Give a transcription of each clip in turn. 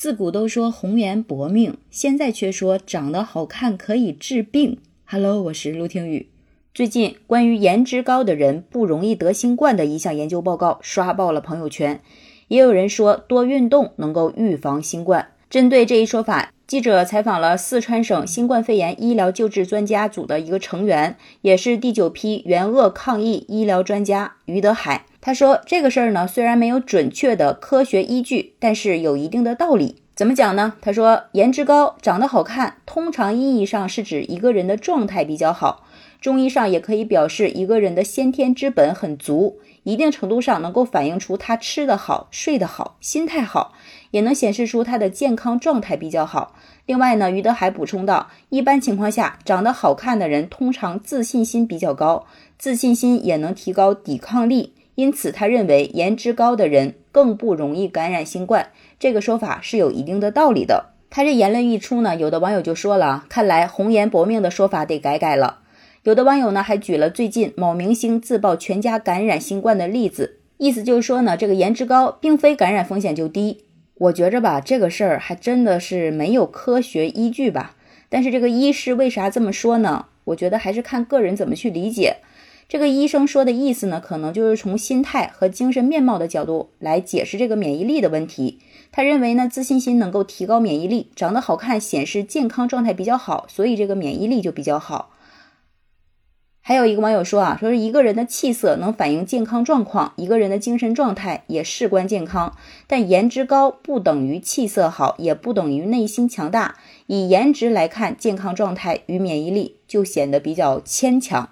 自古都说红颜薄命，现在却说长得好看可以治病。Hello，我是陆听雨。最近关于颜值高的人不容易得新冠的一项研究报告刷爆了朋友圈，也有人说多运动能够预防新冠。针对这一说法，记者采访了四川省新冠肺炎医疗救治专家组的一个成员，也是第九批援鄂抗疫医疗专家于德海。他说：“这个事儿呢，虽然没有准确的科学依据，但是有一定的道理。怎么讲呢？他说，颜值高、长得好看，通常意义上是指一个人的状态比较好。中医上也可以表示一个人的先天之本很足，一定程度上能够反映出他吃得好、睡得好、心态好，也能显示出他的健康状态比较好。另外呢，于德海补充道，一般情况下，长得好看的人通常自信心比较高，自信心也能提高抵抗力。”因此，他认为颜值高的人更不容易感染新冠，这个说法是有一定的道理的。他这言论一出呢，有的网友就说了，看来红颜薄命的说法得改改了。有的网友呢还举了最近某明星自曝全家感染新冠的例子，意思就是说呢，这个颜值高并非感染风险就低。我觉着吧，这个事儿还真的是没有科学依据吧。但是这个医师为啥这么说呢？我觉得还是看个人怎么去理解。这个医生说的意思呢，可能就是从心态和精神面貌的角度来解释这个免疫力的问题。他认为呢，自信心能够提高免疫力，长得好看显示健康状态比较好，所以这个免疫力就比较好。还有一个网友说啊，说是一个人的气色能反映健康状况，一个人的精神状态也事关健康。但颜值高不等于气色好，也不等于内心强大。以颜值来看，健康状态与免疫力就显得比较牵强。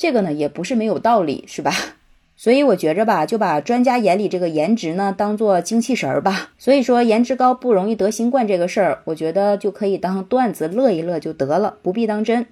这个呢也不是没有道理，是吧？所以我觉着吧，就把专家眼里这个颜值呢当做精气神儿吧。所以说颜值高不容易得新冠这个事儿，我觉得就可以当段子乐一乐就得了，不必当真。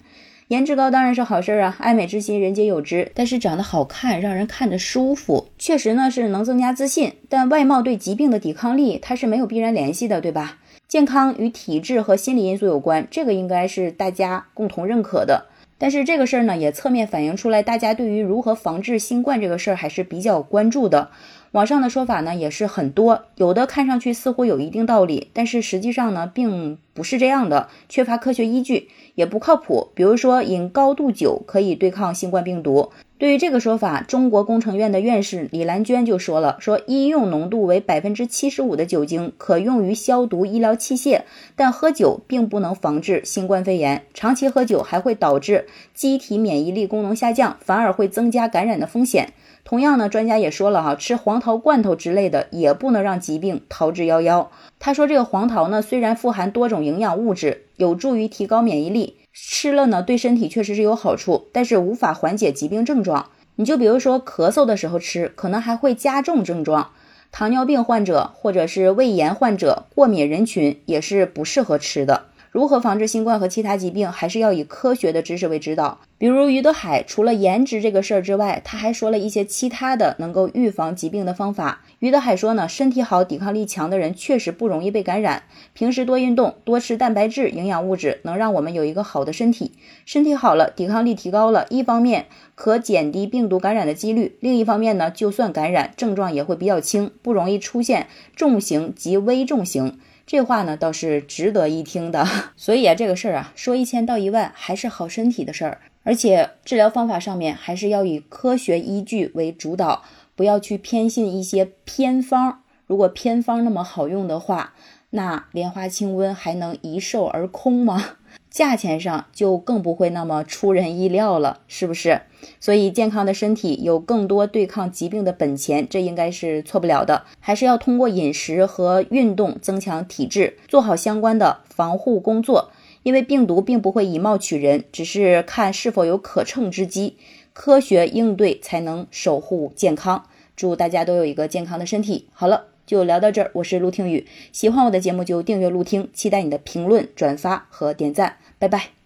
颜值高当然是好事儿啊，爱美之心人皆有之。但是长得好看，让人看着舒服，确实呢是能增加自信。但外貌对疾病的抵抗力，它是没有必然联系的，对吧？健康与体质和心理因素有关，这个应该是大家共同认可的。但是这个事儿呢，也侧面反映出来，大家对于如何防治新冠这个事儿还是比较关注的。网上的说法呢也是很多，有的看上去似乎有一定道理，但是实际上呢并不是这样的，缺乏科学依据，也不靠谱。比如说饮高度酒可以对抗新冠病毒。对于这个说法，中国工程院的院士李兰娟就说了：“说医用浓度为百分之七十五的酒精可用于消毒医疗器械，但喝酒并不能防治新冠肺炎。长期喝酒还会导致机体免疫力功能下降，反而会增加感染的风险。同样呢，专家也说了哈，吃黄桃罐头之类的也不能让疾病逃之夭夭。他说，这个黄桃呢，虽然富含多种营养物质，有助于提高免疫力。”吃了呢，对身体确实是有好处，但是无法缓解疾病症状。你就比如说咳嗽的时候吃，可能还会加重症状。糖尿病患者或者是胃炎患者、过敏人群也是不适合吃的。如何防治新冠和其他疾病，还是要以科学的知识为指导。比如于德海，除了颜值这个事儿之外，他还说了一些其他的能够预防疾病的方法。于德海说呢，身体好、抵抗力强的人确实不容易被感染。平时多运动、多吃蛋白质、营养物质，能让我们有一个好的身体。身体好了，抵抗力提高了，一方面可减低病毒感染的几率，另一方面呢，就算感染，症状也会比较轻，不容易出现重型及危重型。这话呢倒是值得一听的，所以啊，这个事儿啊，说一千道一万，还是好身体的事儿。而且治疗方法上面还是要以科学依据为主导，不要去偏信一些偏方。如果偏方那么好用的话，那莲花清瘟还能一售而空吗？价钱上就更不会那么出人意料了，是不是？所以健康的身体有更多对抗疾病的本钱，这应该是错不了的。还是要通过饮食和运动增强体质，做好相关的防护工作。因为病毒并不会以貌取人，只是看是否有可乘之机。科学应对才能守护健康。祝大家都有一个健康的身体。好了。就聊到这儿，我是陆听雨，喜欢我的节目就订阅陆听，期待你的评论、转发和点赞，拜拜。